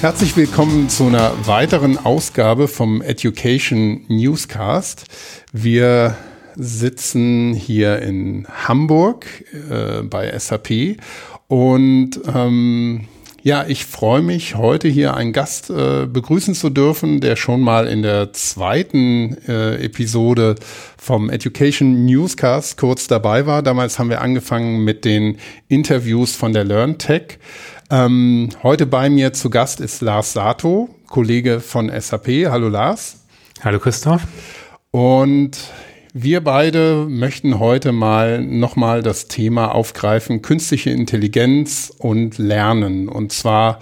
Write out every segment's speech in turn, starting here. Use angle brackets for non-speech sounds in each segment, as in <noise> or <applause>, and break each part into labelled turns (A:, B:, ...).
A: Herzlich willkommen zu einer weiteren Ausgabe vom Education Newscast. Wir sitzen hier in Hamburg äh, bei SAP und ähm, ja, ich freue mich, heute hier einen Gast äh, begrüßen zu dürfen, der schon mal in der zweiten äh, Episode vom Education Newscast kurz dabei war. Damals haben wir angefangen mit den Interviews von der LearnTech. Ähm, heute bei mir zu Gast ist Lars Sato, Kollege von SAP. Hallo Lars.
B: Hallo Christoph.
A: Und wir beide möchten heute mal nochmal das Thema aufgreifen, künstliche Intelligenz und Lernen. Und zwar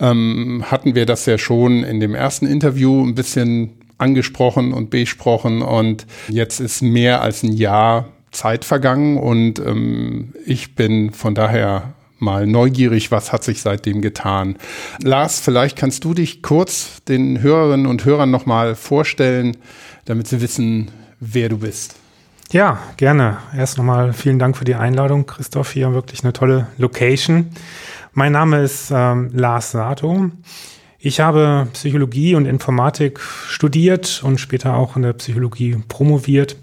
A: ähm, hatten wir das ja schon in dem ersten Interview ein bisschen angesprochen und besprochen und jetzt ist mehr als ein Jahr Zeit vergangen und ähm, ich bin von daher mal neugierig, was hat sich seitdem getan. Lars, vielleicht kannst du dich kurz den Hörerinnen und Hörern nochmal vorstellen, damit sie wissen, wer du bist.
B: Ja, gerne. Erst nochmal vielen Dank für die Einladung, Christoph. Hier wirklich eine tolle Location. Mein Name ist ähm, Lars Sato. Ich habe Psychologie und Informatik studiert und später auch in der Psychologie promoviert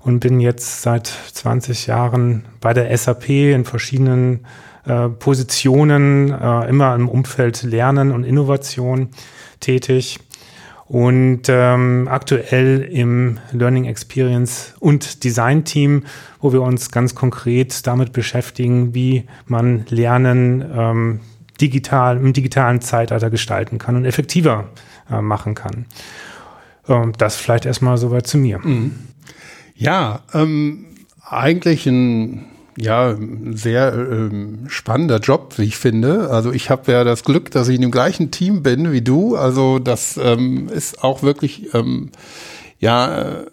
B: und bin jetzt seit 20 Jahren bei der SAP in verschiedenen äh, Positionen, äh, immer im Umfeld Lernen und Innovation tätig und ähm, aktuell im Learning Experience und Design Team, wo wir uns ganz konkret damit beschäftigen, wie man Lernen ähm, digital im digitalen Zeitalter gestalten kann und effektiver äh, machen kann. Ähm, das vielleicht erstmal soweit zu mir. Mhm.
A: Ja, ähm, eigentlich ein ja, sehr ähm, spannender Job, wie ich finde. Also ich habe ja das Glück, dass ich in dem gleichen Team bin wie du. Also das ähm, ist auch wirklich ähm, ja äh,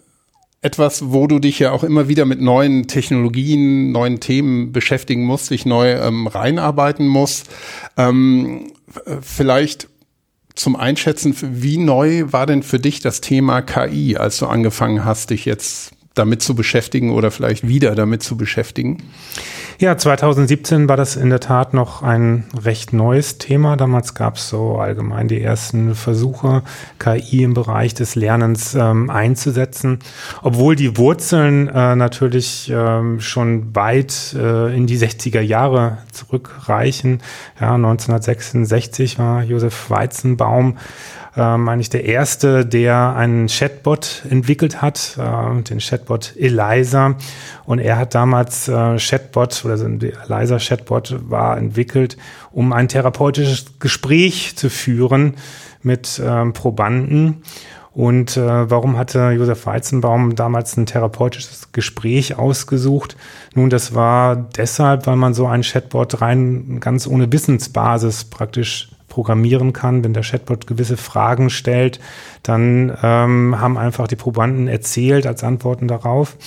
A: etwas, wo du dich ja auch immer wieder mit neuen Technologien, neuen Themen beschäftigen musst, dich neu ähm, reinarbeiten musst. Ähm, vielleicht zum Einschätzen, wie neu war denn für dich das Thema KI, als du angefangen hast, dich jetzt damit zu beschäftigen oder vielleicht wieder damit zu beschäftigen?
B: Ja, 2017 war das in der Tat noch ein recht neues Thema. Damals gab es so allgemein die ersten Versuche, KI im Bereich des Lernens ähm, einzusetzen. Obwohl die Wurzeln äh, natürlich ähm, schon weit äh, in die 60er Jahre zurückreichen. Ja, 1966 war Josef Weizenbaum ähm, eigentlich der erste, der einen Chatbot entwickelt hat, äh, den Chatbot Eliza. Und er hat damals äh, Chatbot oder der Eliza Chatbot war entwickelt, um ein therapeutisches Gespräch zu führen mit ähm, Probanden. Und äh, warum hatte Josef Weizenbaum damals ein therapeutisches Gespräch ausgesucht? Nun, das war deshalb, weil man so ein Chatbot rein ganz ohne Wissensbasis praktisch programmieren kann. Wenn der Chatbot gewisse Fragen stellt, dann ähm, haben einfach die Probanden erzählt als Antworten darauf.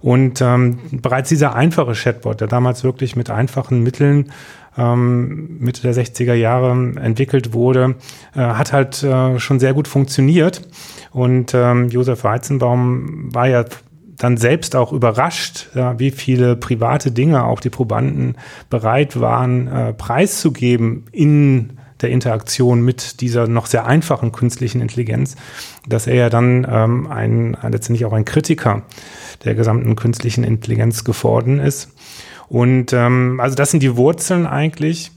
B: Und ähm, bereits dieser einfache Chatbot, der damals wirklich mit einfachen Mitteln ähm, Mitte der 60er Jahre entwickelt wurde, äh, hat halt äh, schon sehr gut funktioniert. Und ähm, Josef Weizenbaum war ja dann selbst auch überrascht, ja, wie viele private Dinge auch die Probanden bereit waren, äh, preiszugeben in der Interaktion mit dieser noch sehr einfachen künstlichen Intelligenz, dass er ja dann ähm, ein, letztendlich auch ein Kritiker der gesamten künstlichen Intelligenz geworden ist. Und ähm, also das sind die Wurzeln eigentlich.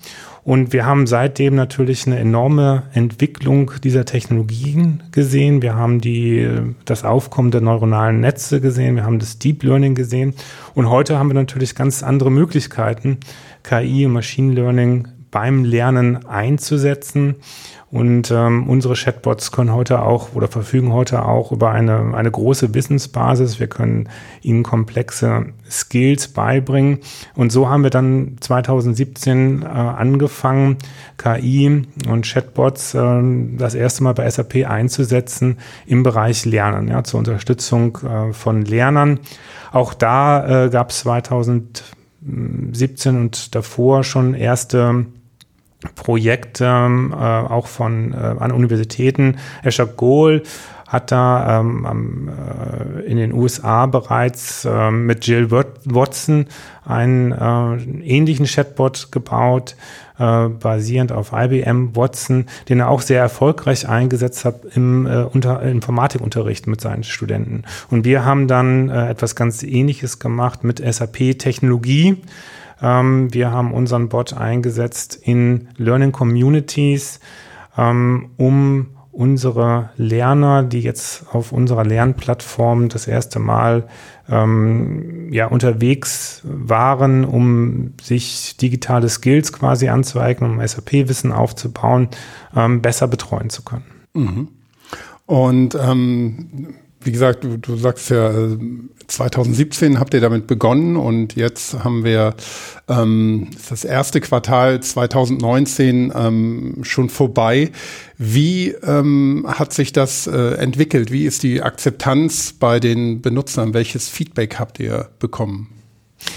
B: Und wir haben seitdem natürlich eine enorme Entwicklung dieser Technologien gesehen. Wir haben die, das Aufkommen der neuronalen Netze gesehen. Wir haben das Deep Learning gesehen. Und heute haben wir natürlich ganz andere Möglichkeiten, KI und Machine Learning beim Lernen einzusetzen. Und ähm, unsere Chatbots können heute auch oder verfügen heute auch über eine, eine große Wissensbasis. Wir können ihnen komplexe Skills beibringen. Und so haben wir dann 2017 äh, angefangen, KI und Chatbots äh, das erste Mal bei SAP einzusetzen im Bereich Lernen, ja, zur Unterstützung äh, von Lernern. Auch da äh, gab es 2017 und davor schon erste Projekte ähm, äh, auch von äh, an Universitäten. Escher Gohl hat da ähm, äh, in den USA bereits äh, mit Jill Watson einen äh, ähnlichen Chatbot gebaut, äh, basierend auf IBM Watson, den er auch sehr erfolgreich eingesetzt hat im äh, unter, Informatikunterricht mit seinen Studenten. Und wir haben dann äh, etwas ganz Ähnliches gemacht mit SAP-Technologie. Ähm, wir haben unseren Bot eingesetzt in Learning Communities, ähm, um unsere Lerner, die jetzt auf unserer Lernplattform das erste Mal ähm, ja, unterwegs waren, um sich digitale Skills quasi anzueignen, um SAP-Wissen aufzubauen, ähm, besser betreuen zu können.
A: Mhm. Und ähm, wie gesagt, du, du sagst ja, 2017 habt ihr damit begonnen und jetzt haben wir ähm, das erste Quartal 2019 ähm, schon vorbei. Wie ähm, hat sich das äh, entwickelt? Wie ist die Akzeptanz bei den Benutzern? Welches Feedback habt ihr bekommen?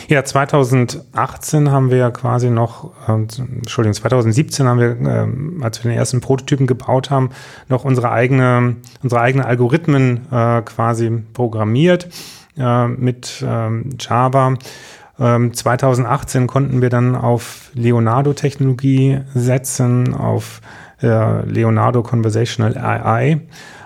B: Ja, 2018 haben wir quasi noch, äh, Entschuldigung, 2017 haben wir, äh, als wir den ersten Prototypen gebaut haben, noch unsere eigene, unsere eigene Algorithmen äh, quasi programmiert äh, mit ähm, Java. 2018 ähm, konnten wir dann auf Leonardo-Technologie setzen, auf äh, Leonardo Conversational AI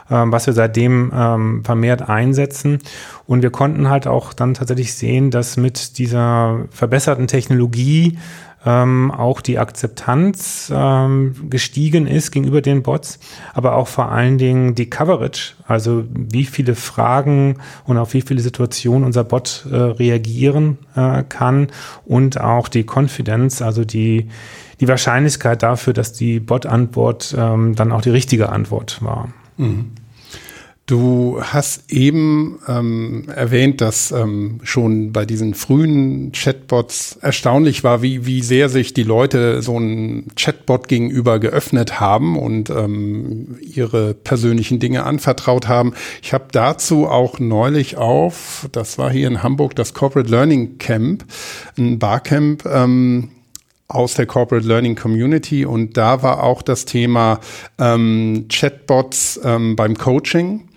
B: was wir seitdem ähm, vermehrt einsetzen. Und wir konnten halt auch dann tatsächlich sehen, dass mit dieser verbesserten Technologie ähm, auch die Akzeptanz ähm, gestiegen ist gegenüber den Bots, aber auch vor allen Dingen die Coverage, also wie viele Fragen und auf wie viele Situationen unser Bot äh, reagieren äh, kann und auch die Confidence, also die, die Wahrscheinlichkeit dafür, dass die Bot-Antwort ähm, dann auch die richtige Antwort war. Mhm.
A: Du hast eben ähm, erwähnt, dass ähm, schon bei diesen frühen Chatbots erstaunlich war, wie, wie sehr sich die Leute so einen Chatbot gegenüber geöffnet haben und ähm, ihre persönlichen Dinge anvertraut haben. Ich habe dazu auch neulich auf, das war hier in Hamburg, das Corporate Learning Camp, ein Barcamp, ähm, aus der Corporate Learning Community. Und da war auch das Thema ähm, Chatbots ähm, beim Coaching.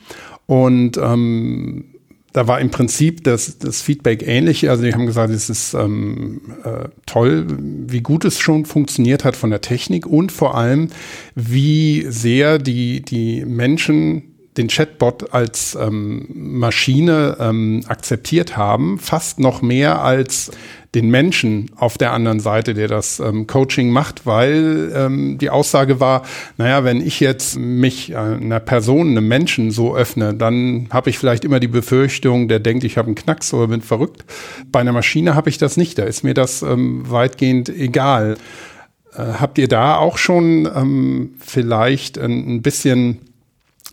A: Und ähm, da war im Prinzip das, das Feedback ähnlich. Also die haben gesagt, es ist ähm, äh, toll, wie gut es schon funktioniert hat von der Technik und vor allem, wie sehr die, die Menschen den Chatbot als ähm, Maschine ähm, akzeptiert haben, fast noch mehr als den Menschen auf der anderen Seite, der das ähm, Coaching macht, weil ähm, die Aussage war, naja, wenn ich jetzt mich äh, einer Person, einem Menschen so öffne, dann habe ich vielleicht immer die Befürchtung, der denkt, ich habe einen Knacks oder bin verrückt. Bei einer Maschine habe ich das nicht, da ist mir das ähm, weitgehend egal. Äh, habt ihr da auch schon ähm, vielleicht ein, ein bisschen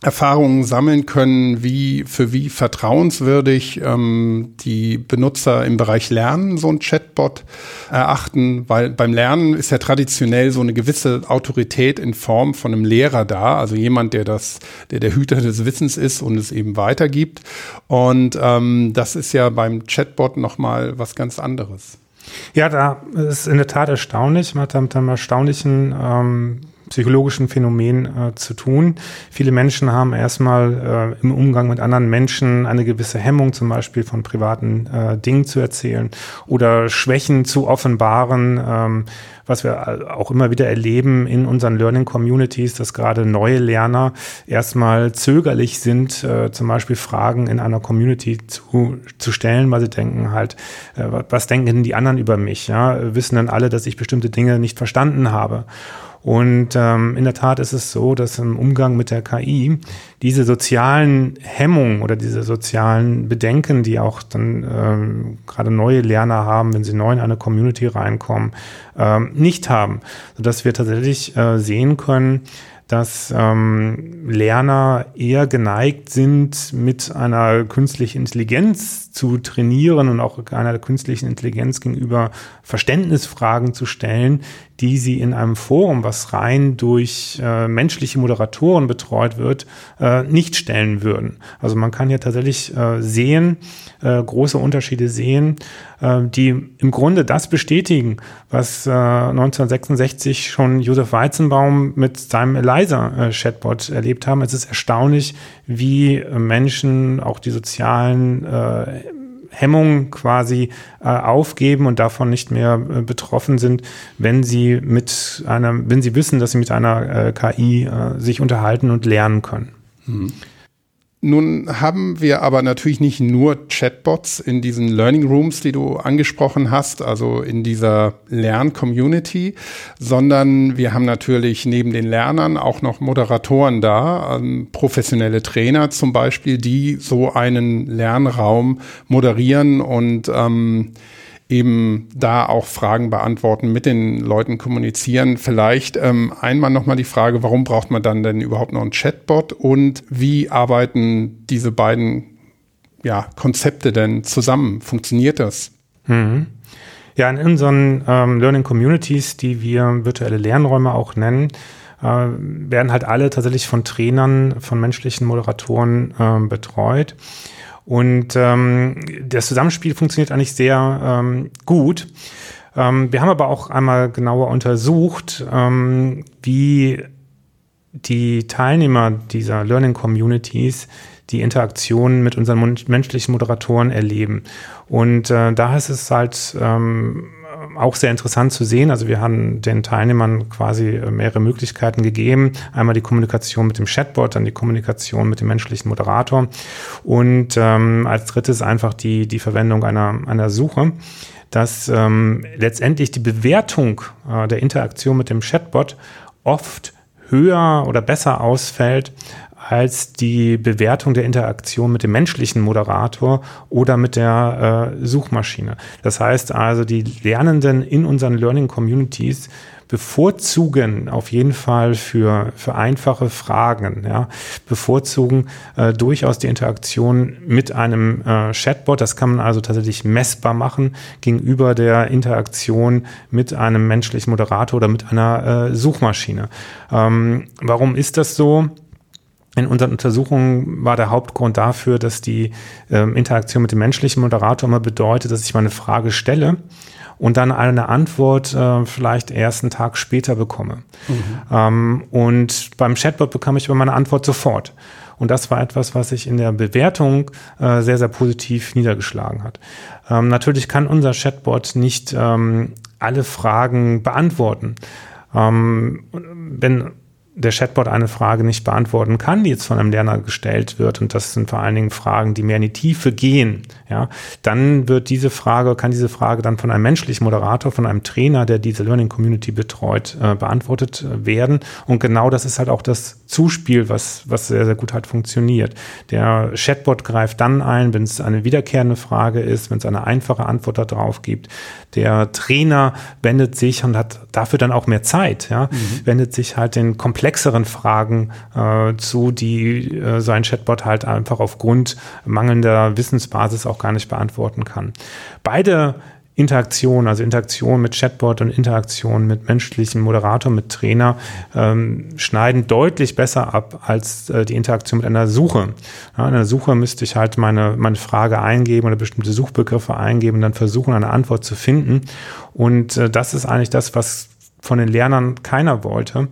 A: Erfahrungen sammeln können, wie für wie vertrauenswürdig ähm, die Benutzer im Bereich Lernen so ein Chatbot erachten, weil beim Lernen ist ja traditionell so eine gewisse Autorität in Form von einem Lehrer da, also jemand, der das, der der Hüter des Wissens ist und es eben weitergibt. Und ähm, das ist ja beim Chatbot nochmal was ganz anderes.
B: Ja, da ist in der Tat erstaunlich. Man hat mit einem erstaunlichen ähm, psychologischen Phänomen äh, zu tun. Viele Menschen haben erstmal äh, im Umgang mit anderen Menschen eine gewisse Hemmung, zum Beispiel von privaten äh, Dingen zu erzählen oder Schwächen zu offenbaren, ähm, was wir auch immer wieder erleben in unseren Learning Communities, dass gerade neue Lerner erstmal zögerlich sind, äh, zum Beispiel Fragen in einer Community zu, zu stellen, weil sie denken halt, äh, was denken denn die anderen über mich? Ja? Wissen dann alle, dass ich bestimmte Dinge nicht verstanden habe? Und ähm, in der Tat ist es so, dass im Umgang mit der KI diese sozialen Hemmungen oder diese sozialen Bedenken, die auch dann ähm, gerade neue Lerner haben, wenn sie neu in eine Community reinkommen, ähm, nicht haben, sodass wir tatsächlich äh, sehen können, dass ähm, Lerner eher geneigt sind, mit einer künstlichen Intelligenz zu trainieren und auch einer künstlichen Intelligenz gegenüber Verständnisfragen zu stellen, die sie in einem Forum, was rein durch äh, menschliche Moderatoren betreut wird, äh, nicht stellen würden. Also man kann hier tatsächlich äh, sehen, äh, große Unterschiede sehen, die im Grunde das bestätigen, was 1966 äh, schon Josef Weizenbaum mit seinem Eliza-Chatbot erlebt haben. Es ist erstaunlich, wie Menschen auch die sozialen äh, Hemmungen quasi äh, aufgeben und davon nicht mehr betroffen sind, wenn sie mit einer, wenn sie wissen, dass sie mit einer KI sich unterhalten und lernen können. Mhm.
A: Nun haben wir aber natürlich nicht nur Chatbots in diesen Learning Rooms, die du angesprochen hast, also in dieser Lern-Community, sondern wir haben natürlich neben den Lernern auch noch Moderatoren da, ähm, professionelle Trainer zum Beispiel, die so einen Lernraum moderieren und ähm, eben da auch Fragen beantworten, mit den Leuten kommunizieren. Vielleicht ähm, einmal nochmal die Frage, warum braucht man dann denn überhaupt noch einen Chatbot und wie arbeiten diese beiden ja, Konzepte denn zusammen? Funktioniert das? Mhm.
B: Ja, in unseren ähm, Learning Communities, die wir virtuelle Lernräume auch nennen, äh, werden halt alle tatsächlich von Trainern, von menschlichen Moderatoren äh, betreut. Und ähm, das Zusammenspiel funktioniert eigentlich sehr ähm, gut. Ähm, wir haben aber auch einmal genauer untersucht, ähm, wie die Teilnehmer dieser Learning Communities die Interaktion mit unseren menschlichen Moderatoren erleben. Und äh, da ist es halt ähm, auch sehr interessant zu sehen. Also wir haben den Teilnehmern quasi äh, mehrere Möglichkeiten gegeben. Einmal die Kommunikation mit dem Chatbot, dann die Kommunikation mit dem menschlichen Moderator und ähm, als drittes einfach die, die Verwendung einer, einer Suche dass ähm, letztendlich die Bewertung äh, der Interaktion mit dem Chatbot oft höher oder besser ausfällt als die Bewertung der Interaktion mit dem menschlichen Moderator oder mit der äh, Suchmaschine. Das heißt also, die Lernenden in unseren Learning Communities bevorzugen auf jeden Fall für, für einfache Fragen, ja, bevorzugen äh, durchaus die Interaktion mit einem äh, Chatbot. Das kann man also tatsächlich messbar machen gegenüber der Interaktion mit einem menschlichen Moderator oder mit einer äh, Suchmaschine. Ähm, warum ist das so? In unseren Untersuchungen war der Hauptgrund dafür, dass die ähm, Interaktion mit dem menschlichen Moderator immer bedeutet, dass ich meine Frage stelle und dann eine Antwort äh, vielleicht erst einen Tag später bekomme. Mhm. Ähm, und beim Chatbot bekam ich aber meine Antwort sofort. Und das war etwas, was sich in der Bewertung äh, sehr, sehr positiv niedergeschlagen hat. Ähm, natürlich kann unser Chatbot nicht ähm, alle Fragen beantworten. Ähm, wenn der Chatbot eine Frage nicht beantworten kann, die jetzt von einem Lerner gestellt wird, und das sind vor allen Dingen Fragen, die mehr in die Tiefe gehen, ja, dann wird diese Frage, kann diese Frage dann von einem menschlichen Moderator, von einem Trainer, der diese Learning Community betreut, äh, beantwortet werden. Und genau das ist halt auch das Zuspiel, was, was sehr, sehr gut halt funktioniert. Der Chatbot greift dann ein, wenn es eine wiederkehrende Frage ist, wenn es eine einfache Antwort darauf gibt. Der Trainer wendet sich und hat dafür dann auch mehr Zeit, ja, mhm. wendet sich halt den komplexeren Fragen äh, zu, die äh, so ein Chatbot halt einfach aufgrund mangelnder Wissensbasis auch gar nicht beantworten kann. Beide Interaktion, also Interaktion mit Chatbot und Interaktion mit menschlichem Moderator, mit Trainer, ähm, schneiden deutlich besser ab als äh, die Interaktion mit einer Suche. Ja, in einer Suche müsste ich halt meine, meine Frage eingeben oder bestimmte Suchbegriffe eingeben und dann versuchen, eine Antwort zu finden. Und äh, das ist eigentlich das, was von den Lernern keiner wollte.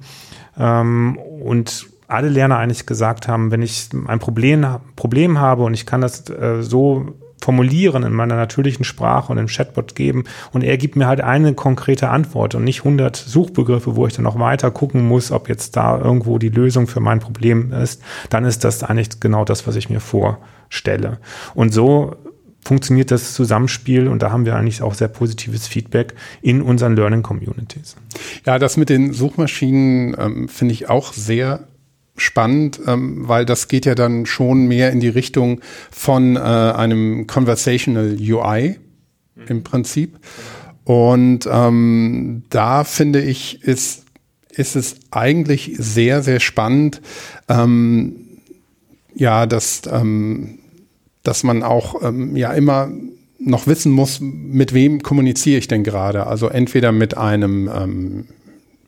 B: Ähm, und alle Lerner eigentlich gesagt haben, wenn ich ein Problem, Problem habe und ich kann das äh, so formulieren in meiner natürlichen Sprache und im Chatbot geben und er gibt mir halt eine konkrete Antwort und nicht 100 Suchbegriffe, wo ich dann noch weiter gucken muss, ob jetzt da irgendwo die Lösung für mein Problem ist, dann ist das eigentlich genau das, was ich mir vorstelle. Und so funktioniert das Zusammenspiel und da haben wir eigentlich auch sehr positives Feedback in unseren Learning Communities.
A: Ja, das mit den Suchmaschinen ähm, finde ich auch sehr spannend, ähm, weil das geht ja dann schon mehr in die Richtung von äh, einem Conversational UI mhm. im Prinzip. Und ähm, da finde ich, ist, ist es eigentlich sehr, sehr spannend, ähm, ja, dass, ähm, dass man auch ähm, ja immer noch wissen muss, mit wem kommuniziere ich denn gerade. Also entweder mit einem ähm,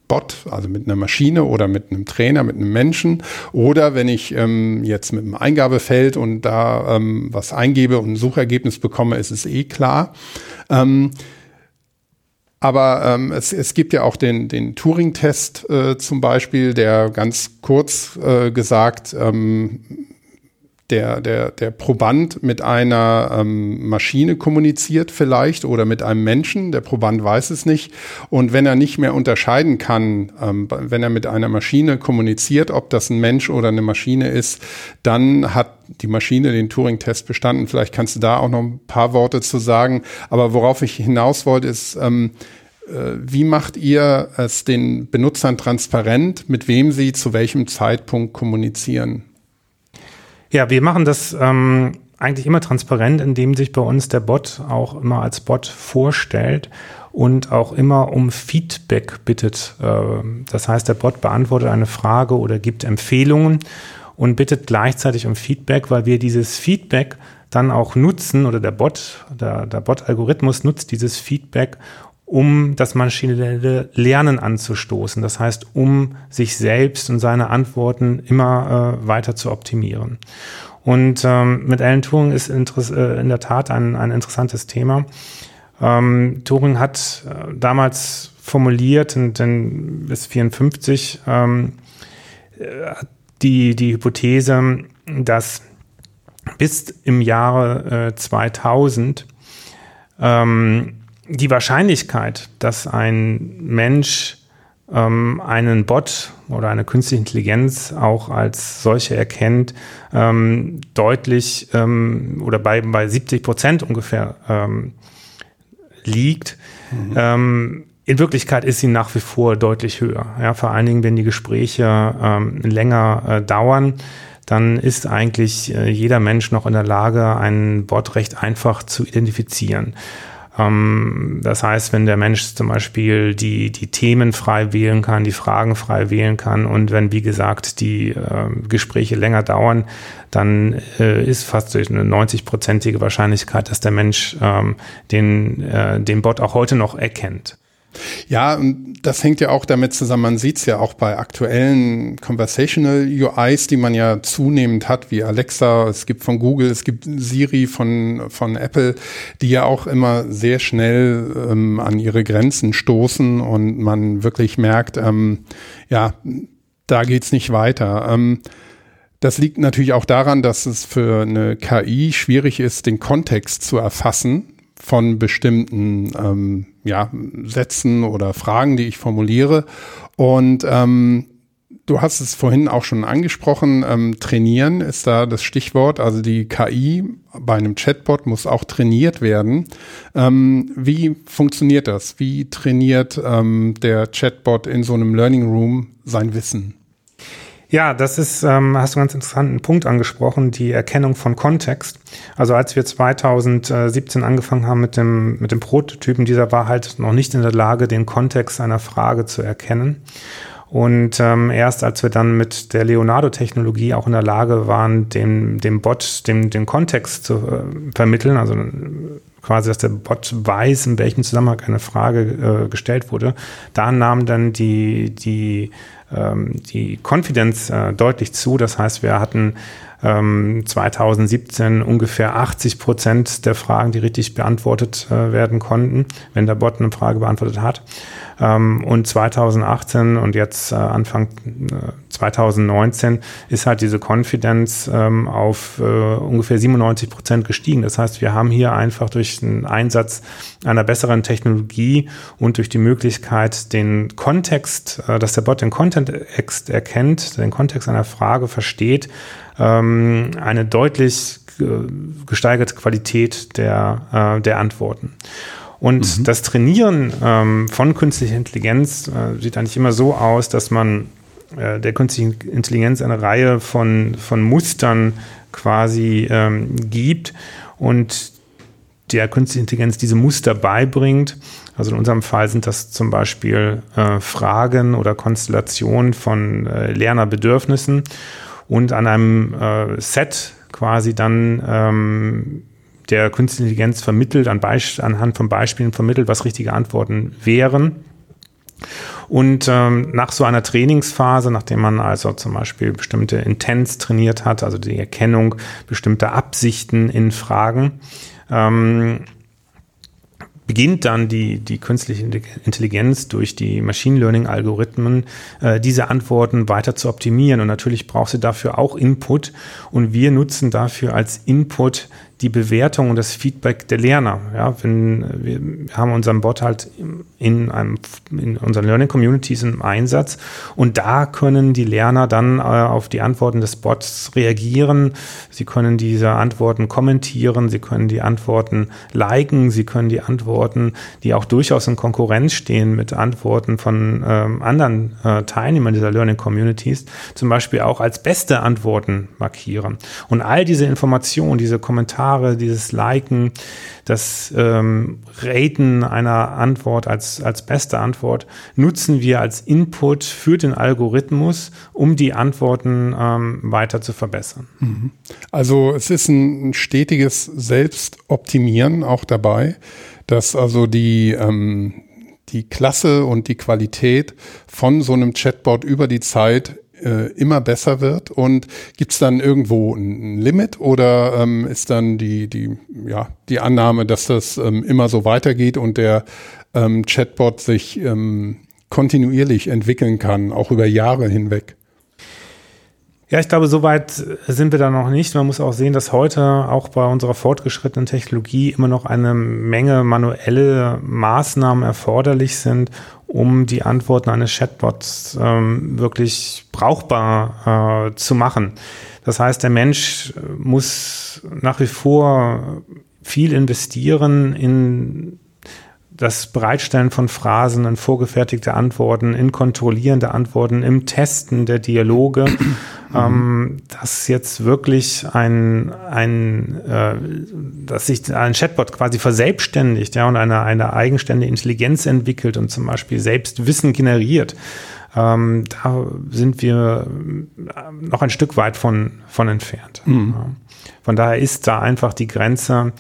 A: Bot, also mit einer Maschine oder mit einem Trainer, mit einem Menschen. Oder wenn ich ähm, jetzt mit einem Eingabefeld und da ähm, was eingebe und ein Suchergebnis bekomme, ist es eh klar. Ähm, Aber ähm, es, es gibt ja auch den, den Turing-Test äh, zum Beispiel, der ganz kurz äh, gesagt ähm, der, der, der Proband mit einer ähm, Maschine kommuniziert vielleicht oder mit einem Menschen. Der Proband weiß es nicht. Und wenn er nicht mehr unterscheiden kann, ähm, wenn er mit einer Maschine kommuniziert, ob das ein Mensch oder eine Maschine ist, dann hat die Maschine den Turing-Test bestanden. Vielleicht kannst du da auch noch ein paar Worte zu sagen. Aber worauf ich hinaus wollte, ist, ähm, äh, wie macht ihr es den Benutzern transparent, mit wem sie zu welchem Zeitpunkt kommunizieren?
B: Ja, wir machen das ähm, eigentlich immer transparent, indem sich bei uns der Bot auch immer als Bot vorstellt und auch immer um Feedback bittet. Äh, das heißt, der Bot beantwortet eine Frage oder gibt Empfehlungen und bittet gleichzeitig um Feedback, weil wir dieses Feedback dann auch nutzen oder der Bot, der, der Bot-Algorithmus nutzt dieses Feedback, um das maschinelle Lernen anzustoßen. Das heißt, um sich selbst und seine Antworten immer äh, weiter zu optimieren. Und ähm, mit Alan Turing ist äh, in der Tat ein, ein interessantes Thema. Ähm, Turing hat äh, damals formuliert, und dann bis 54 ähm, äh, die, die Hypothese, dass bis im Jahre äh, 2000 ähm, die Wahrscheinlichkeit, dass ein Mensch ähm, einen Bot oder eine künstliche Intelligenz auch als solche erkennt, ähm, deutlich ähm, oder bei, bei 70 Prozent ungefähr ähm, liegt. Mhm. Ähm, in Wirklichkeit ist sie nach wie vor deutlich höher. Ja, vor allen Dingen, wenn die Gespräche ähm, länger äh, dauern, dann ist eigentlich äh, jeder Mensch noch in der Lage, einen Bot recht einfach zu identifizieren. Ähm, das heißt, wenn der Mensch zum Beispiel die, die Themen frei wählen kann, die Fragen frei wählen kann und wenn, wie gesagt, die äh, Gespräche länger dauern, dann äh, ist fast eine 90-prozentige Wahrscheinlichkeit, dass der Mensch ähm, den, äh, den Bot auch heute noch erkennt.
A: Ja, das hängt ja auch damit zusammen, man sieht es ja auch bei aktuellen Conversational UIs, die man ja zunehmend hat, wie Alexa, es gibt von Google, es gibt Siri von, von Apple, die ja auch immer sehr schnell ähm, an ihre Grenzen stoßen und man wirklich merkt, ähm, ja, da geht's nicht weiter. Ähm, das liegt natürlich auch daran, dass es für eine KI schwierig ist, den Kontext zu erfassen von bestimmten ähm, ja, Sätzen oder Fragen, die ich formuliere. Und ähm, du hast es vorhin auch schon angesprochen, ähm, trainieren ist da das Stichwort. Also die KI bei einem Chatbot muss auch trainiert werden. Ähm, wie funktioniert das? Wie trainiert ähm, der Chatbot in so einem Learning Room sein Wissen?
B: Ja, das ist, ähm, hast du einen ganz interessanten Punkt angesprochen, die Erkennung von Kontext. Also als wir 2017 angefangen haben mit dem, mit dem Prototypen, dieser war halt noch nicht in der Lage, den Kontext einer Frage zu erkennen. Und ähm, erst als wir dann mit der Leonardo-Technologie auch in der Lage waren, dem, dem Bot dem, den Kontext zu äh, vermitteln, also quasi, dass der Bot weiß, in welchem Zusammenhang eine Frage äh, gestellt wurde, da nahm dann die, die die Confidence äh, deutlich zu. Das heißt, wir hatten ähm, 2017 ungefähr 80 Prozent der Fragen, die richtig beantwortet äh, werden konnten, wenn der Bot eine Frage beantwortet hat. Ähm, und 2018 und jetzt äh, Anfang äh, 2019 ist halt diese Confidence ähm, auf äh, ungefähr 97 Prozent gestiegen. Das heißt, wir haben hier einfach durch den Einsatz einer besseren Technologie und durch die Möglichkeit, den Kontext, äh, dass der Bot den Kontext erkennt, den Kontext einer Frage versteht, ähm, eine deutlich äh, gesteigerte Qualität der, äh, der Antworten. Und mhm. das Trainieren ähm, von künstlicher Intelligenz äh, sieht eigentlich immer so aus, dass man äh, der künstlichen Intelligenz eine Reihe von, von Mustern quasi ähm, gibt und der künstlichen Intelligenz diese Muster beibringt. Also in unserem Fall sind das zum Beispiel äh, Fragen oder Konstellationen von äh, Lernerbedürfnissen und an einem äh, Set quasi dann ähm, der künstliche Intelligenz vermittelt, an anhand von Beispielen vermittelt, was richtige Antworten wären. Und ähm, nach so einer Trainingsphase, nachdem man also zum Beispiel bestimmte Intents trainiert hat, also die Erkennung bestimmter Absichten in Fragen, ähm, beginnt dann die, die künstliche Intelligenz durch die Machine Learning Algorithmen, äh, diese Antworten weiter zu optimieren. Und natürlich braucht sie dafür auch Input. Und wir nutzen dafür als Input die Bewertung und das Feedback der Lerner. Ja, wenn wir haben unseren Bot halt in einem in unseren Learning Communities im Einsatz und da können die Lerner dann äh, auf die Antworten des Bots reagieren. Sie können diese Antworten kommentieren, sie können die Antworten liken, sie können die Antworten, die auch durchaus in Konkurrenz stehen mit Antworten von ähm, anderen äh, Teilnehmern dieser Learning Communities, zum Beispiel auch als beste Antworten markieren. Und all diese Informationen, diese Kommentare Kommentare, dieses Liken, das ähm, Raten einer Antwort als, als beste Antwort nutzen wir als Input für den Algorithmus, um die Antworten ähm, weiter zu verbessern. Mhm.
A: Also es ist ein stetiges Selbstoptimieren auch dabei, dass also die, ähm, die Klasse und die Qualität von so einem Chatbot über die Zeit äh, immer besser wird? Und gibt es dann irgendwo ein, Limit oder ähm, ist dann die, die, ja, die Annahme, dass das ähm, immer so weitergeht und der ähm, Chatbot sich ähm, kontinuierlich entwickeln kann, auch über Jahre hinweg?
B: Ja, ich glaube, so weit sind wir da noch nicht. Man muss auch sehen, dass heute auch bei unserer fortgeschrittenen Technologie immer noch eine Menge manuelle Maßnahmen erforderlich sind, um die Antworten eines Chatbots ähm, wirklich brauchbar äh, zu machen. Das heißt, der Mensch muss nach wie vor viel investieren in das Bereitstellen von Phrasen, in vorgefertigte Antworten, in kontrollierende Antworten, im Testen der Dialoge, ähm, dass jetzt wirklich ein, ein äh, dass sich ein Chatbot quasi verselbstständigt, ja, und eine, eine eigenständige Intelligenz entwickelt und zum Beispiel selbst Wissen generiert. Ähm, da sind wir noch ein Stück weit von, von entfernt. Mhm. Von daher ist da einfach die Grenze,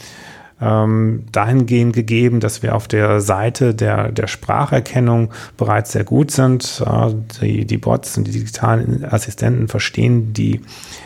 B: ähm, dahingehend gegeben, dass wir auf der Seite der, der Spracherkennung bereits sehr gut sind. Äh, die, die Bots und die digitalen Assistenten verstehen die,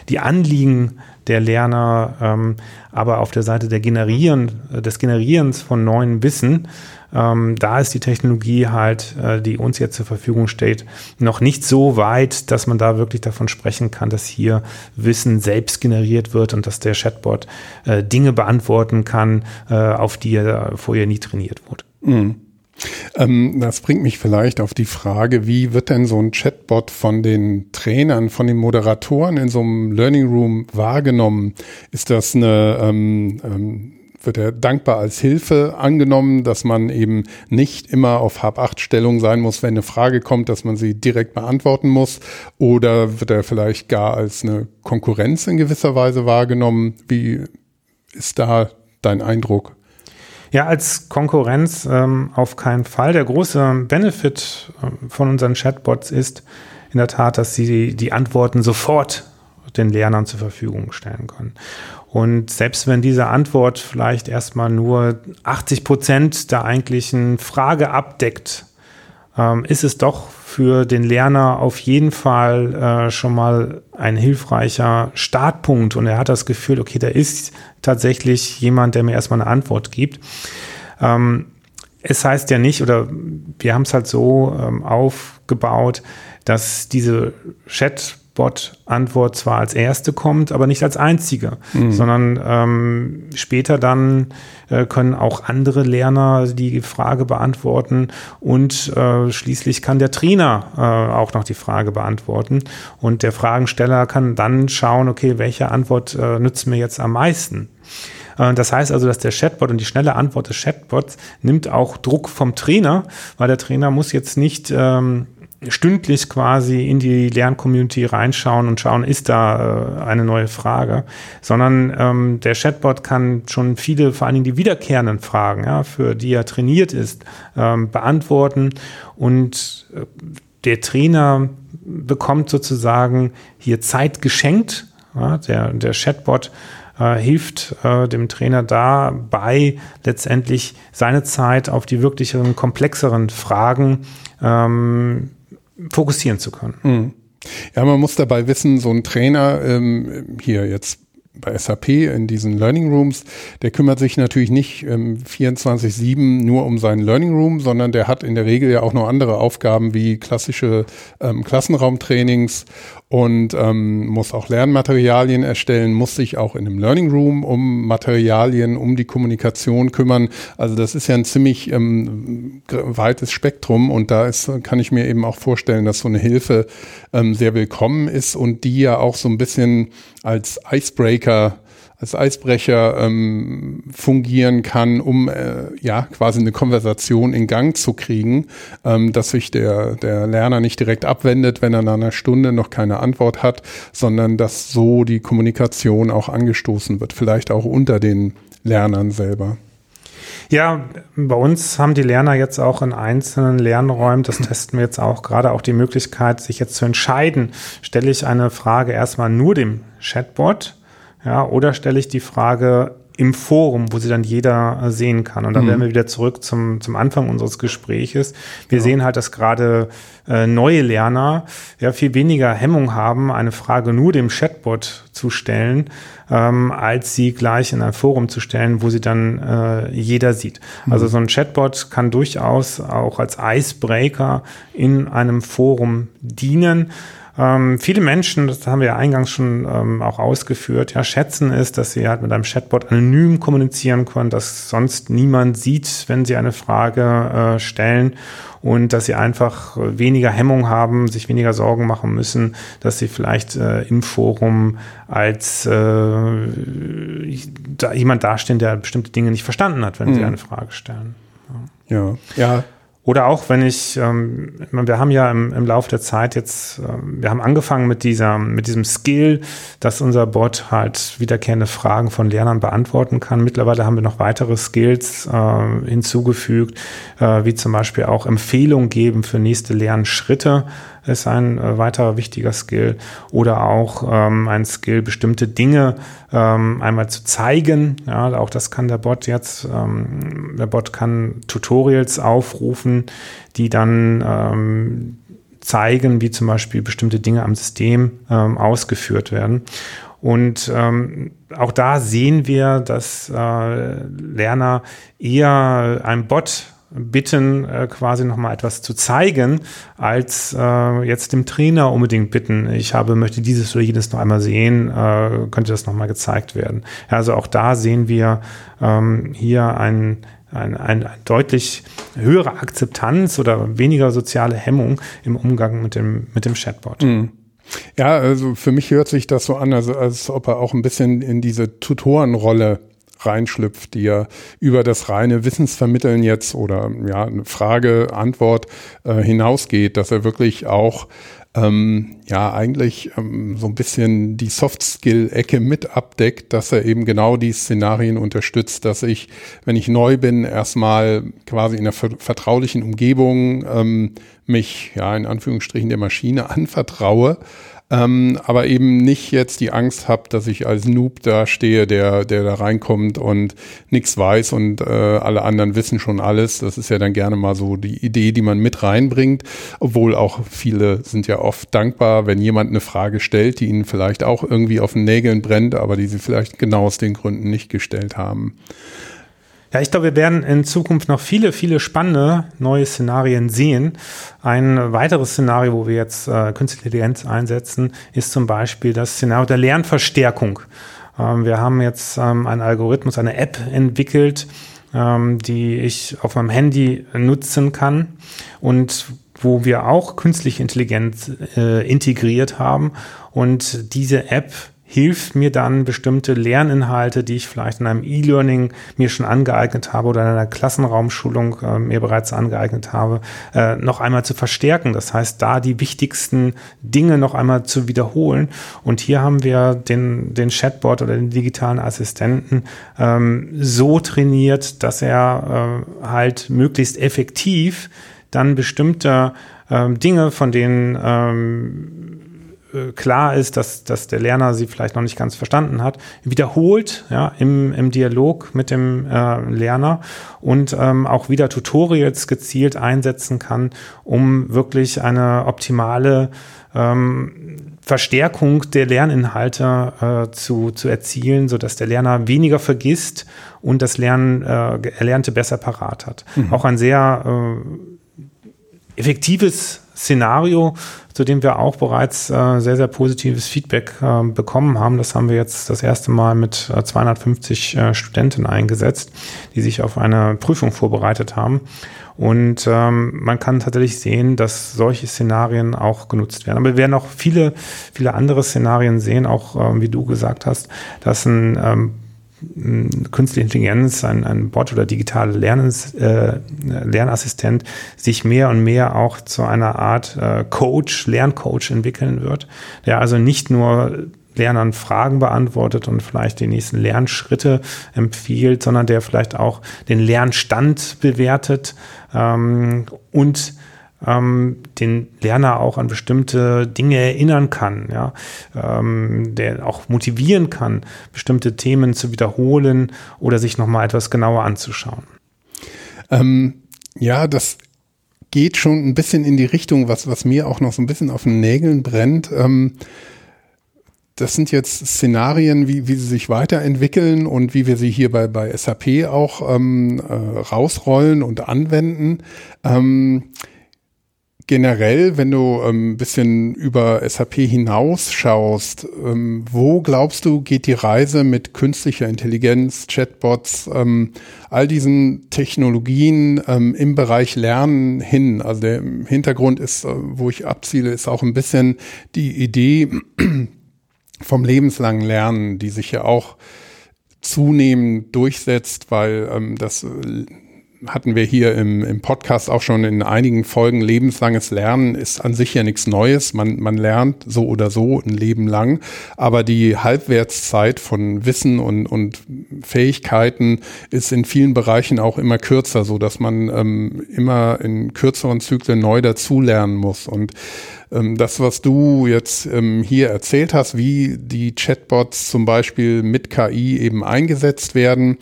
B: die Anliegen der Lerner, ähm, aber auf der Seite der Generieren, des Generierens von neuen Wissen ähm, da ist die Technologie halt, äh, die uns jetzt zur Verfügung steht, noch nicht so weit, dass man da wirklich davon sprechen kann, dass hier Wissen selbst generiert wird und dass der Chatbot äh, Dinge beantworten kann, äh, auf die er vorher nie trainiert wurde. Mhm.
A: Ähm, das bringt mich vielleicht auf die Frage, wie wird denn so ein Chatbot von den Trainern, von den Moderatoren in so einem Learning Room wahrgenommen? Ist das eine ähm, ähm, wird er dankbar als Hilfe angenommen, dass man eben nicht immer auf Hab-Acht-Stellung sein muss, wenn eine Frage kommt, dass man sie direkt beantworten muss? Oder wird er vielleicht gar als eine Konkurrenz in gewisser Weise wahrgenommen? Wie ist da dein Eindruck?
B: Ja, als Konkurrenz ähm, auf keinen Fall. Der große Benefit äh, von unseren Chatbots ist in der Tat, dass sie die Antworten sofort den Lernern zur Verfügung stellen können. Und selbst wenn diese Antwort vielleicht erstmal nur 80 Prozent der eigentlichen Frage abdeckt, ähm, ist es doch für den Lerner auf jeden Fall äh, schon mal ein hilfreicher Startpunkt. Und er hat das Gefühl, okay, da ist tatsächlich jemand, der mir erstmal eine Antwort gibt. Ähm, es heißt ja nicht, oder wir haben es halt so ähm, aufgebaut, dass diese Chat Bot-Antwort zwar als erste kommt, aber nicht als einzige, mhm. sondern ähm, später dann äh, können auch andere Lerner die Frage beantworten und äh, schließlich kann der Trainer äh, auch noch die Frage beantworten und der Fragensteller kann dann schauen, okay, welche Antwort äh, nützt mir jetzt am meisten. Äh, das heißt also, dass der Chatbot und die schnelle Antwort des Chatbots nimmt auch Druck vom Trainer, weil der Trainer muss jetzt nicht ähm, stündlich quasi in die Lerncommunity reinschauen und schauen, ist da äh, eine neue Frage, sondern ähm, der Chatbot kann schon viele, vor allen Dingen die wiederkehrenden Fragen, ja, für die er trainiert ist, ähm, beantworten und äh, der Trainer bekommt sozusagen hier Zeit geschenkt. Ja, der, der Chatbot äh, hilft äh, dem Trainer dabei, letztendlich seine Zeit auf die wirklicheren, komplexeren Fragen ähm, fokussieren zu können. Mhm.
A: Ja, man muss dabei wissen, so ein Trainer, ähm, hier jetzt bei SAP in diesen Learning Rooms, der kümmert sich natürlich nicht ähm, 24-7 nur um seinen Learning Room, sondern der hat in der Regel ja auch noch andere Aufgaben wie klassische ähm, Klassenraumtrainings und ähm, muss auch Lernmaterialien erstellen, muss sich auch in einem Learning Room um Materialien, um die Kommunikation kümmern. Also das ist ja ein ziemlich ähm, weites Spektrum und da ist, kann ich mir eben auch vorstellen, dass so eine Hilfe ähm, sehr willkommen ist und die ja auch so ein bisschen als Icebreaker als Eisbrecher ähm, fungieren kann, um äh, ja quasi eine Konversation in Gang zu kriegen, ähm, dass sich der, der Lerner nicht direkt abwendet, wenn er nach einer Stunde noch keine Antwort hat, sondern dass so die Kommunikation auch angestoßen wird, vielleicht auch unter den Lernern selber.
B: Ja, bei uns haben die Lerner jetzt auch in einzelnen Lernräumen, das testen wir jetzt auch, gerade auch die Möglichkeit, sich jetzt zu entscheiden, stelle ich eine Frage erstmal nur dem Chatbot ja, oder stelle ich die Frage im Forum, wo sie dann jeder sehen kann. Und dann mhm. werden wir wieder zurück zum, zum Anfang unseres Gespräches. Wir ja. sehen halt, dass gerade äh, neue Lerner ja viel weniger Hemmung haben, eine Frage nur dem Chatbot zu stellen, ähm, als sie gleich in ein Forum zu stellen, wo sie dann äh, jeder sieht. Mhm. Also so ein Chatbot kann durchaus auch als Icebreaker in einem Forum dienen. Ähm, viele Menschen, das haben wir ja eingangs schon ähm, auch ausgeführt, ja, schätzen es, dass sie halt mit einem Chatbot anonym kommunizieren können, dass sonst niemand sieht, wenn sie eine Frage äh, stellen und dass sie einfach weniger Hemmung haben, sich weniger Sorgen machen müssen, dass sie vielleicht äh, im Forum als äh, da jemand dastehen, der bestimmte Dinge nicht verstanden hat, wenn mhm. sie eine Frage stellen.
A: Ja, ja,
B: oder auch wenn ich, ähm, wir haben ja im, im Laufe der Zeit jetzt, ähm, wir haben angefangen mit dieser, mit diesem Skill, dass unser Bot halt wiederkehrende Fragen von Lernern beantworten kann. Mittlerweile haben wir noch weitere Skills äh, hinzugefügt, äh, wie zum Beispiel auch Empfehlungen geben für nächste Lernschritte ist ein äh, weiterer wichtiger Skill. Oder auch ähm, ein Skill, bestimmte Dinge ähm, einmal zu zeigen. Ja, auch das kann der Bot jetzt. Ähm, der Bot kann Tutorials aufrufen, die dann ähm, zeigen, wie zum Beispiel bestimmte Dinge am System ähm, ausgeführt werden. Und ähm, auch da sehen wir, dass äh, Lerner eher ein Bot bitten, äh, quasi nochmal etwas zu zeigen, als äh, jetzt dem Trainer unbedingt bitten, ich habe, möchte dieses oder jenes noch einmal sehen, äh, könnte das nochmal gezeigt werden. Also auch da sehen wir ähm, hier ein, ein, ein, ein deutlich höhere Akzeptanz oder weniger soziale Hemmung im Umgang mit dem, mit dem Chatbot. Mhm.
A: Ja, also für mich hört sich das so an, als, als ob er auch ein bisschen in diese Tutorenrolle reinschlüpft, die ja über das reine Wissensvermitteln jetzt oder ja, Frage, Antwort äh, hinausgeht, dass er wirklich auch ähm, ja eigentlich ähm, so ein bisschen die Soft-Skill-Ecke mit abdeckt, dass er eben genau die Szenarien unterstützt, dass ich, wenn ich neu bin, erstmal quasi in einer vertraulichen Umgebung ähm, mich ja in Anführungsstrichen der Maschine <laughs> anvertraue ähm, aber eben nicht jetzt die Angst habe, dass ich als Noob da stehe, der, der da reinkommt und nichts weiß und äh, alle anderen wissen schon alles. Das ist ja dann gerne mal so die Idee, die man mit reinbringt, obwohl auch viele sind ja oft dankbar, wenn jemand eine Frage stellt, die ihnen vielleicht auch irgendwie auf den Nägeln brennt, aber die sie vielleicht genau aus den Gründen nicht gestellt haben.
B: Ja, ich glaube, wir werden in Zukunft noch viele, viele spannende neue Szenarien sehen. Ein weiteres Szenario, wo wir jetzt äh, Künstliche Intelligenz einsetzen, ist zum Beispiel das Szenario der Lernverstärkung. Ähm, wir haben jetzt ähm, einen Algorithmus, eine App entwickelt, ähm, die ich auf meinem Handy nutzen kann und wo wir auch künstliche Intelligenz äh, integriert haben und diese App hilft mir dann bestimmte Lerninhalte, die ich vielleicht in einem E-Learning mir schon angeeignet habe oder in einer Klassenraumschulung äh, mir bereits angeeignet habe, äh, noch einmal zu verstärken. Das heißt, da die wichtigsten Dinge noch einmal zu wiederholen. Und hier haben wir den, den Chatbot oder den digitalen Assistenten ähm, so trainiert, dass er äh, halt möglichst effektiv dann bestimmte ähm, Dinge, von denen ähm, äh, klar ist, dass, dass der Lerner sie vielleicht noch nicht ganz verstanden hat, wiederholt ja, im, im Dialog mit dem äh, Lerner und ähm, auch wieder Tutorials gezielt einsetzen kann, um wirklich eine optimale ähm, Verstärkung der Lerninhalte äh, zu, zu erzielen, sodass der Lerner weniger vergisst und das Lernen, äh, Erlernte besser parat hat. Mhm. Auch ein sehr äh, effektives Szenario, zu dem wir auch bereits äh, sehr, sehr positives Feedback äh, bekommen haben. Das haben wir jetzt das erste Mal mit äh, 250 äh, Studenten eingesetzt, die sich auf eine Prüfung vorbereitet haben. Und ähm, man kann tatsächlich sehen, dass solche Szenarien auch genutzt werden. Aber wir werden auch viele, viele andere Szenarien sehen, auch ähm, wie du gesagt hast, dass ein ähm, künstliche Intelligenz, ein, ein Bot oder digitale Lernens, äh, Lernassistent sich mehr und mehr auch zu einer Art äh, Coach, Lerncoach entwickeln wird, der also nicht nur Lernern Fragen beantwortet und vielleicht die nächsten Lernschritte empfiehlt, sondern der vielleicht auch den Lernstand bewertet ähm, und ähm, den Lerner auch an bestimmte Dinge erinnern kann, ja, ähm, der auch motivieren kann, bestimmte Themen zu wiederholen oder sich nochmal etwas genauer anzuschauen.
A: Ähm, ja, das geht schon ein bisschen in die Richtung, was, was mir auch noch so ein bisschen auf den Nägeln brennt. Ähm, das sind jetzt Szenarien, wie, wie sie sich weiterentwickeln und wie wir sie hier bei, bei SAP auch ähm, äh, rausrollen und anwenden. Ähm, generell, wenn du ein ähm, bisschen über SAP hinausschaust, ähm, wo glaubst du, geht die Reise mit künstlicher Intelligenz, Chatbots, ähm, all diesen Technologien ähm, im Bereich Lernen hin? Also der Hintergrund ist, äh, wo ich abziele, ist auch ein bisschen die Idee, <clears throat> vom lebenslangen Lernen, die sich ja auch zunehmend durchsetzt, weil ähm, das äh, hatten wir hier im, im Podcast auch schon in einigen Folgen. Lebenslanges Lernen ist an sich ja nichts Neues. Man, man lernt so oder so ein Leben lang. Aber die Halbwertszeit von Wissen und, und Fähigkeiten ist in vielen Bereichen auch immer kürzer, so dass man ähm, immer in kürzeren Zyklen neu dazulernen muss. Und das, was du jetzt ähm, hier erzählt hast, wie die Chatbots zum Beispiel mit KI eben eingesetzt werden,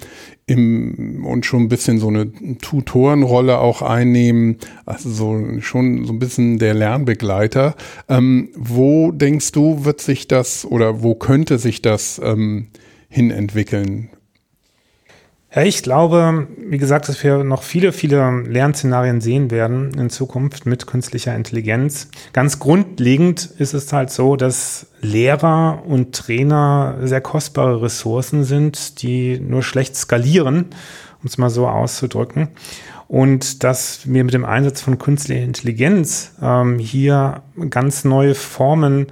A: im, und schon ein bisschen so eine Tutorenrolle auch einnehmen, also so schon so ein bisschen der Lernbegleiter. Ähm, wo denkst du, wird sich das oder wo könnte sich das ähm, hinentwickeln?
B: Ja, ich glaube, wie gesagt, dass wir noch viele, viele Lernszenarien sehen werden in Zukunft mit künstlicher Intelligenz. Ganz grundlegend ist es halt so, dass Lehrer und Trainer sehr kostbare Ressourcen sind, die nur schlecht skalieren, um es mal so auszudrücken. Und dass wir mit dem Einsatz von künstlicher Intelligenz ähm, hier ganz neue Formen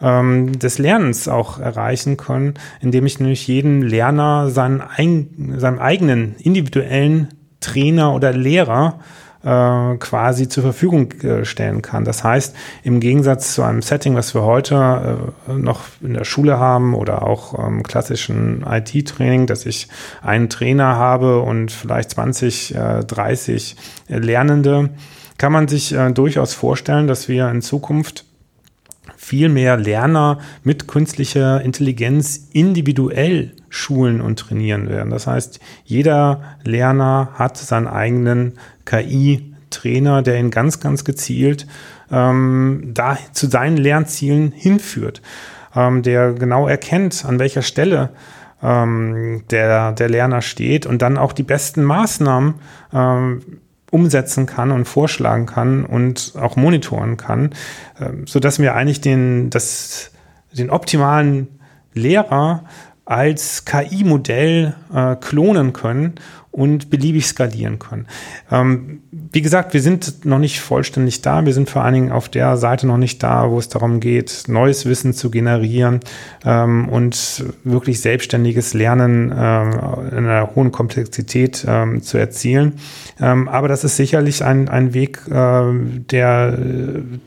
B: ähm, des Lernens auch erreichen können, indem ich nämlich jedem Lerner seinen, ein, seinen eigenen individuellen Trainer oder Lehrer äh, quasi zur Verfügung äh, stellen kann. Das heißt, im Gegensatz zu einem Setting, was wir heute äh, noch in der Schule haben oder auch ähm, klassischen IT-Training, dass ich einen Trainer habe und vielleicht 20, 30 Lernende, kann man sich durchaus vorstellen, dass wir in Zukunft viel mehr Lerner mit künstlicher Intelligenz individuell schulen und trainieren werden. Das heißt, jeder Lerner hat seinen eigenen KI-Trainer, der ihn ganz, ganz gezielt ähm, da zu seinen Lernzielen hinführt, ähm, der genau erkennt, an welcher Stelle ähm, der, der Lerner steht und dann auch die besten Maßnahmen ähm, umsetzen kann und vorschlagen kann und auch monitoren kann, ähm, so dass wir eigentlich den, das, den optimalen Lehrer als KI-Modell äh, klonen können und beliebig skalieren können. Ähm, wie gesagt, wir sind noch nicht vollständig da. Wir sind vor allen Dingen auf der Seite noch nicht da, wo es darum geht, neues Wissen zu generieren ähm, und wirklich selbstständiges Lernen äh, in einer hohen Komplexität ähm, zu erzielen. Ähm, aber das ist sicherlich ein, ein Weg, äh, der,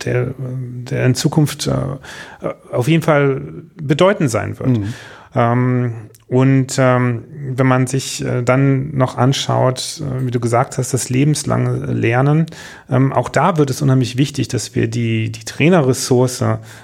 B: der, der in Zukunft äh, auf jeden Fall bedeutend sein wird. Mhm. Und ähm, wenn man sich äh, dann noch anschaut, äh, wie du gesagt hast, das lebenslange Lernen, ähm, auch da wird es unheimlich wichtig, dass wir die, die Trainerressource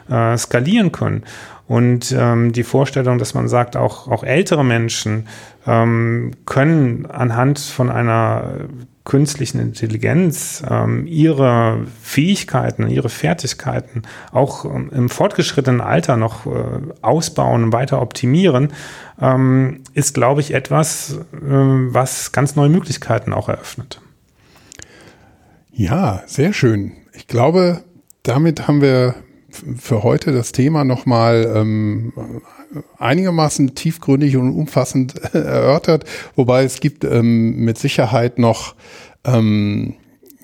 B: äh, skalieren können. Und ähm, die Vorstellung, dass man sagt, auch, auch ältere Menschen ähm, können anhand von einer künstlichen Intelligenz ähm, ihre Fähigkeiten, ihre Fertigkeiten auch ähm, im fortgeschrittenen Alter noch äh, ausbauen und weiter optimieren, ähm, ist, glaube ich, etwas, äh, was ganz neue Möglichkeiten auch eröffnet.
A: Ja, sehr schön. Ich glaube, damit haben wir für heute das Thema nochmal ähm, einigermaßen tiefgründig und umfassend <laughs> erörtert, wobei es gibt ähm, mit Sicherheit noch ähm,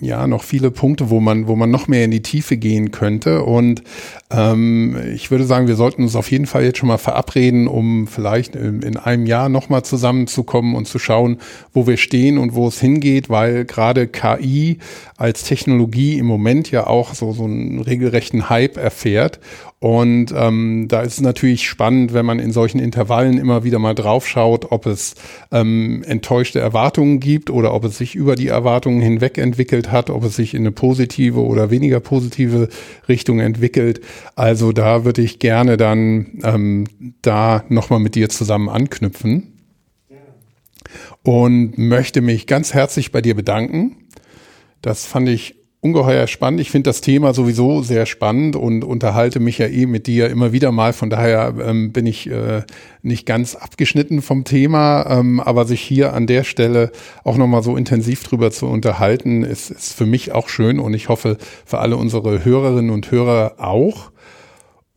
A: ja noch viele Punkte, wo man, wo man noch mehr in die Tiefe gehen könnte. Und ähm, ich würde sagen, wir sollten uns auf jeden Fall jetzt schon mal verabreden, um vielleicht in, in einem Jahr nochmal zusammenzukommen und zu schauen, wo wir stehen und wo es hingeht, weil gerade KI als Technologie im Moment ja auch so, so einen regelrechten Hype erfährt. Und ähm, da ist es natürlich spannend, wenn man in solchen Intervallen immer wieder mal draufschaut, ob es ähm, enttäuschte Erwartungen gibt oder ob es sich über die Erwartungen hinweg entwickelt hat, ob es sich in eine positive oder weniger positive Richtung entwickelt. Also da würde ich gerne dann ähm, da nochmal mit dir zusammen anknüpfen und möchte mich ganz herzlich bei dir bedanken. Das fand ich ungeheuer spannend. Ich finde das Thema sowieso sehr spannend und unterhalte mich ja eh mit dir immer wieder mal. Von daher ähm, bin ich äh, nicht ganz abgeschnitten vom Thema, ähm, aber sich hier an der Stelle auch nochmal so intensiv drüber zu unterhalten, ist, ist für mich auch schön und ich hoffe für alle unsere Hörerinnen und Hörer auch.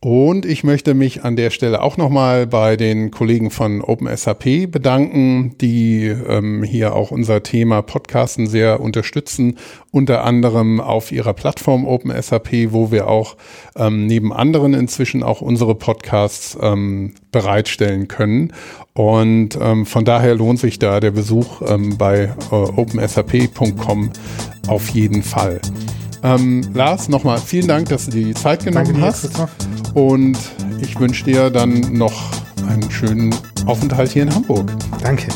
A: Und ich möchte mich an der Stelle auch nochmal bei den Kollegen von OpenSAP bedanken, die ähm, hier auch unser Thema Podcasten sehr unterstützen, unter anderem auf ihrer Plattform OpenSAP, wo wir auch ähm, neben anderen inzwischen auch unsere Podcasts ähm, bereitstellen können. Und ähm, von daher lohnt sich da der Besuch ähm, bei äh, opensap.com auf jeden Fall. Ähm, Lars, nochmal vielen Dank, dass du dir die Zeit genommen Danke hast. Und ich wünsche dir dann noch einen schönen Aufenthalt hier in Hamburg.
B: Danke.